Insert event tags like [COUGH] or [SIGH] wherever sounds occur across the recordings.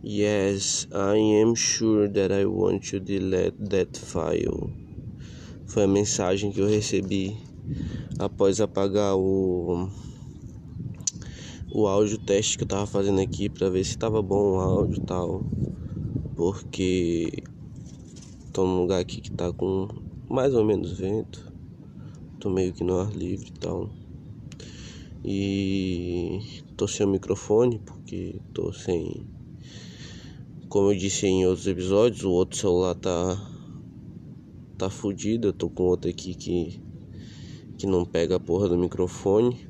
Yes, I am sure that I want to delete that file. Foi a mensagem que eu recebi após apagar o o áudio teste que eu tava fazendo aqui para ver se tava bom o áudio e tal. Porque tô num lugar aqui que tá com mais ou menos vento. Tô meio que no ar livre e tal. E tô sem o microfone porque tô sem como eu disse em outros episódios, o outro celular tá tá fudido, eu tô com outro aqui que que não pega a porra do microfone.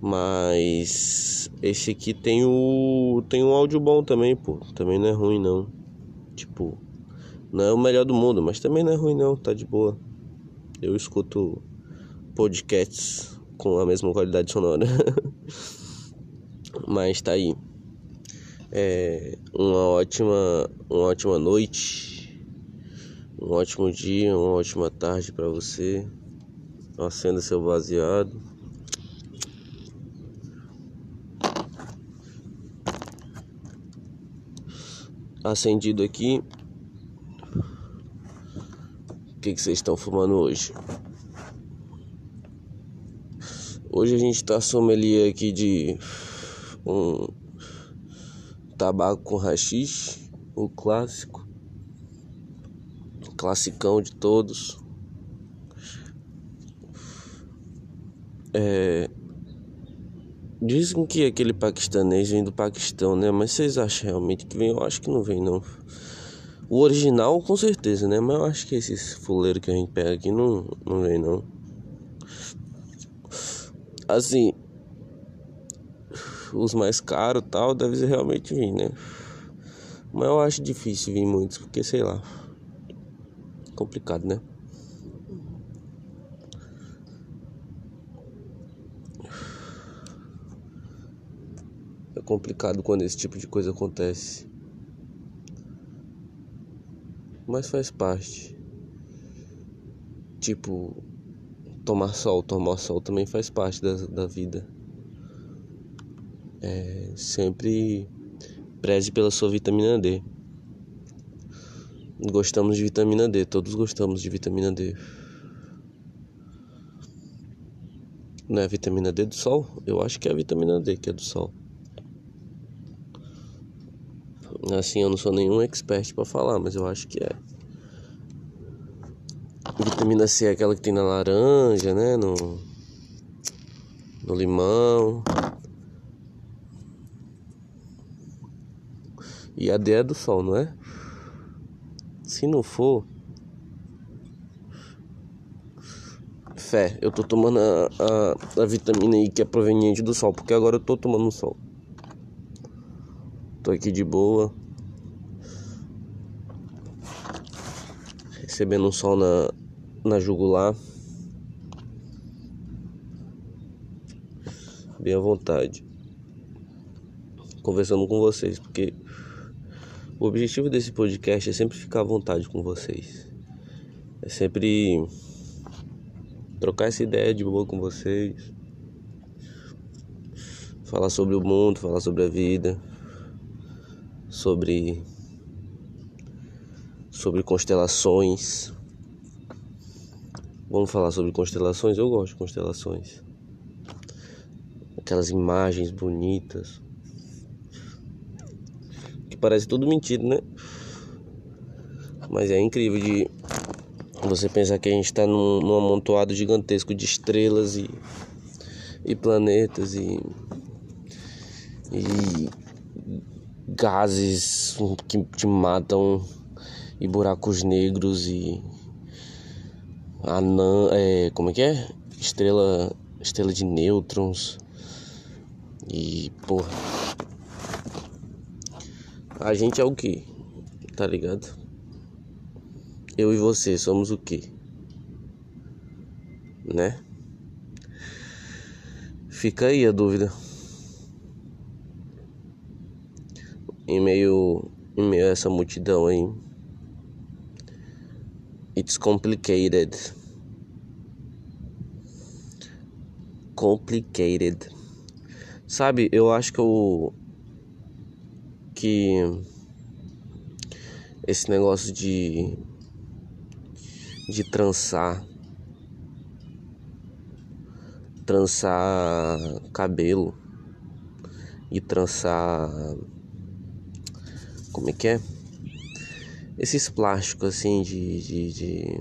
Mas esse aqui tem o tem um áudio bom também, pô. Também não é ruim não. Tipo, não é o melhor do mundo, mas também não é ruim não, tá de boa. Eu escuto podcasts com a mesma qualidade sonora. [LAUGHS] mas tá aí. É uma ótima, uma ótima noite, um ótimo dia, uma ótima tarde para você. Acenda seu baseado. acendido aqui. O que, que vocês estão fumando hoje? Hoje a gente está sommelier aqui de um tabaco com rachixe, o clássico, classicão de todos. É, Dizem que aquele paquistanês vem do Paquistão, né? Mas vocês acham realmente que vem? Eu acho que não vem, não. O original, com certeza, né? Mas eu acho que esses fuleiros que a gente pega aqui não, não vem, não. Assim, os mais caros tal, deve realmente vir, né? Mas eu acho difícil vir muitos, porque sei lá. Complicado, né? complicado quando esse tipo de coisa acontece. Mas faz parte. Tipo, tomar sol, tomar sol também faz parte da, da vida. É, sempre preze pela sua vitamina D. Gostamos de vitamina D, todos gostamos de vitamina D. Não é a vitamina D do sol? Eu acho que é a vitamina D que é do sol. Assim, eu não sou nenhum expert para falar, mas eu acho que é. Vitamina C é aquela que tem na laranja, né? No, no limão. E a D é do sol, não é? Se não for. Fé, eu tô tomando a, a, a vitamina I que é proveniente do sol, porque agora eu tô tomando sol. Tô aqui de boa. Recebendo um sol na, na jugular. Bem à vontade. Conversando com vocês, porque o objetivo desse podcast é sempre ficar à vontade com vocês. É sempre trocar essa ideia de boa com vocês. Falar sobre o mundo, falar sobre a vida sobre sobre constelações. Vamos falar sobre constelações? Eu gosto de constelações. Aquelas imagens bonitas. Parece tudo mentira, né? Mas é incrível de você pensar que a gente está num, num amontoado gigantesco de estrelas e, e planetas e, e gases que te matam e buracos negros e anã, é, como é que é? Estrela, estrela de nêutrons e porra. A gente é o que? Tá ligado? Eu e você somos o que? Né? Fica aí a dúvida. em meio, em meio a essa multidão aí. It's complicated. Complicated. Sabe, eu acho que eu que esse negócio de de trançar trançar cabelo e trançar como é que é? Esses plásticos assim de, de, de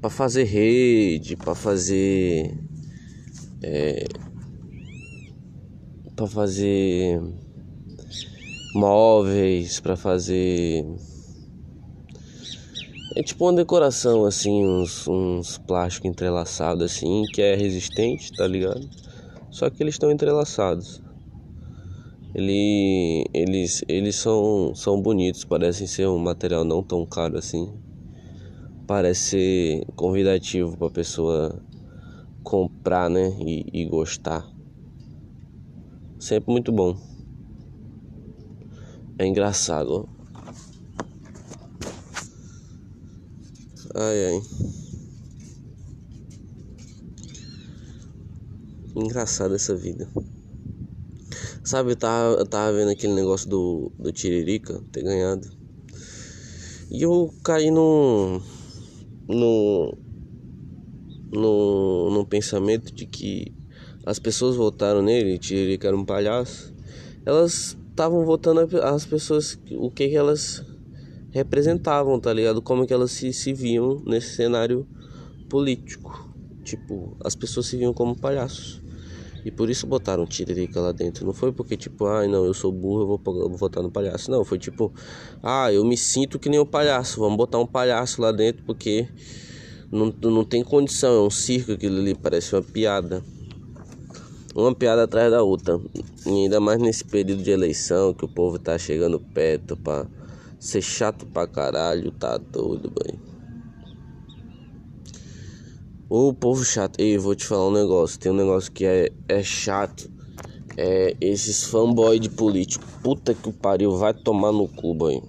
para fazer rede para fazer é, para fazer móveis para fazer é tipo uma decoração assim, uns, uns plásticos entrelaçados assim, que é resistente, tá ligado? Só que eles estão entrelaçados. Ele, eles eles são, são bonitos, parecem ser um material não tão caro assim. Parece ser convidativo para pessoa comprar, né? E, e gostar. Sempre muito bom. É engraçado. Ai ai. Engraçada essa vida. Sabe, eu tava, eu tava vendo aquele negócio do, do Tiririca ter ganhado. E eu caí no. no, no pensamento de que as pessoas votaram nele, Tiririca era um palhaço. Elas estavam votando as pessoas, o que, que elas representavam, tá ligado? Como que elas se, se viam nesse cenário político. Tipo, as pessoas se viam como palhaços. E por isso botaram Tiririca lá dentro. Não foi porque, tipo, ai ah, não, eu sou burro, eu vou, eu vou votar no palhaço. Não, foi tipo, ah, eu me sinto que nem um palhaço. Vamos botar um palhaço lá dentro porque não, não tem condição. É um circo aquilo ali, parece uma piada. Uma piada atrás da outra. E ainda mais nesse período de eleição que o povo tá chegando perto pra Ser chato pra caralho, tá doido, bem. O povo chato. Ei, vou te falar um negócio. Tem um negócio que é, é chato. É esses fanboy de político. Puta que o pariu, vai tomar no cu, boy.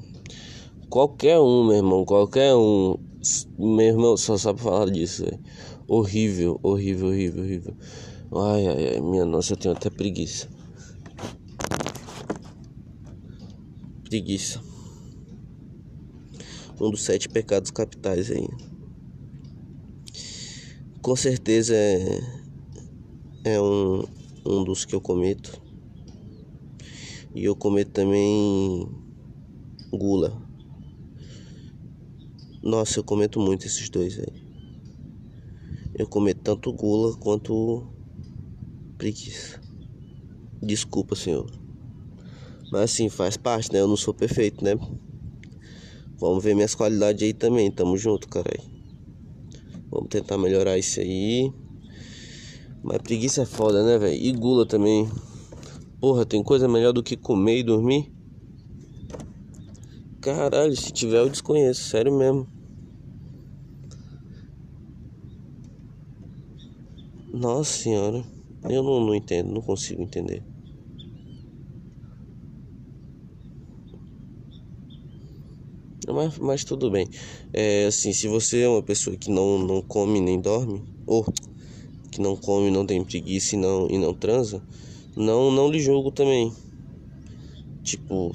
Qualquer um, meu irmão, qualquer um. Meu irmão só sabe falar disso, véio. Horrível, horrível, horrível, horrível. Ai, ai, ai, minha nossa, eu tenho até preguiça. Preguiça um dos sete pecados capitais aí. Com certeza é, é um, um dos que eu cometo. E eu cometo também gula. Nossa, eu cometo muito esses dois aí. Eu cometo tanto gula quanto preguiça. Desculpa, senhor. Mas assim, faz parte, né? Eu não sou perfeito, né? Vamos ver minhas qualidades aí também. Tamo junto, caralho. Vamos tentar melhorar isso aí. Mas preguiça é foda, né, velho? E gula também. Porra, tem coisa melhor do que comer e dormir? Caralho, se tiver eu desconheço, sério mesmo. Nossa senhora, eu não, não entendo, não consigo entender. Mas, mas tudo bem. É assim, se você é uma pessoa que não, não come nem dorme, ou que não come, não tem preguiça e não, e não transa, não, não lhe julgo também. Tipo,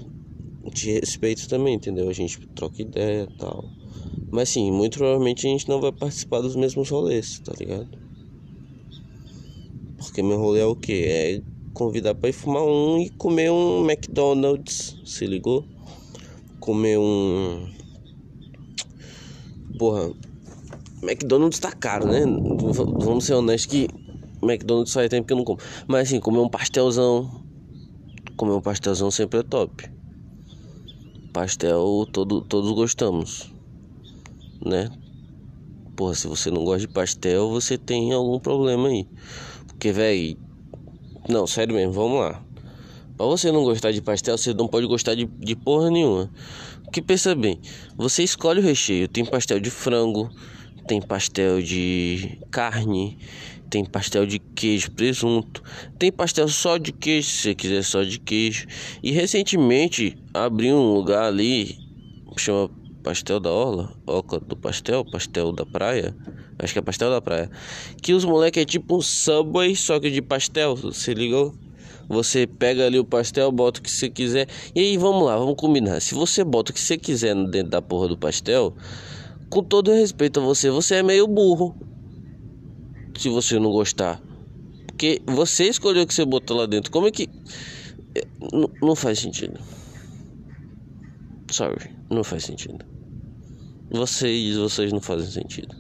te respeito também, entendeu? A gente troca ideia e tal. Mas sim, muito provavelmente a gente não vai participar dos mesmos rolês, tá ligado? Porque meu rolê é o que? É convidar pra ir fumar um e comer um McDonald's, se ligou? comer um. Porra, McDonald's tá caro, né? Vamos ser honestos que McDonald's faz tempo que eu não como. Mas assim, comer um pastelzão. Comer um pastelzão sempre é top. Pastel todo, todos gostamos, né? Porra, se você não gosta de pastel, você tem algum problema aí. Porque, velho. Não, sério mesmo, vamos lá. Pra você não gostar de pastel, você não pode gostar de, de porra nenhuma. Porque pensa bem, você escolhe o recheio. Tem pastel de frango, tem pastel de carne, tem pastel de queijo, presunto, tem pastel só de queijo, se você quiser só de queijo. E recentemente abriu um lugar ali, chama Pastel da Orla, Oca do Pastel, Pastel da Praia. Acho que é Pastel da Praia. Que os moleques é tipo um Subway, só que de pastel, você ligou? Você pega ali o pastel, bota o que você quiser. E aí vamos lá, vamos combinar. Se você bota o que você quiser dentro da porra do pastel, com todo respeito a você, você é meio burro. Se você não gostar. Porque você escolheu o que você botou lá dentro. Como é que. É, não faz sentido. Sorry, não faz sentido. Vocês, vocês não fazem sentido.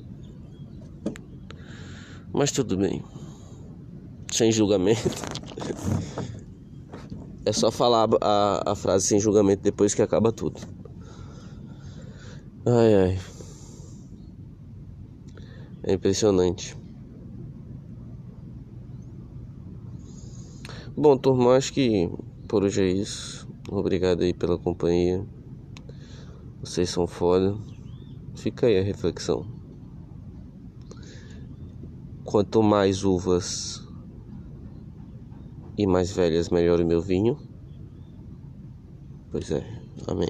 Mas tudo bem. Sem julgamento. É só falar a, a frase sem julgamento depois que acaba tudo. Ai ai. É impressionante. Bom, turma, acho que por hoje é isso. Obrigado aí pela companhia. Vocês são foda. Fica aí a reflexão. Quanto mais uvas e mais velhas, melhor o meu vinho. Pois é, amém.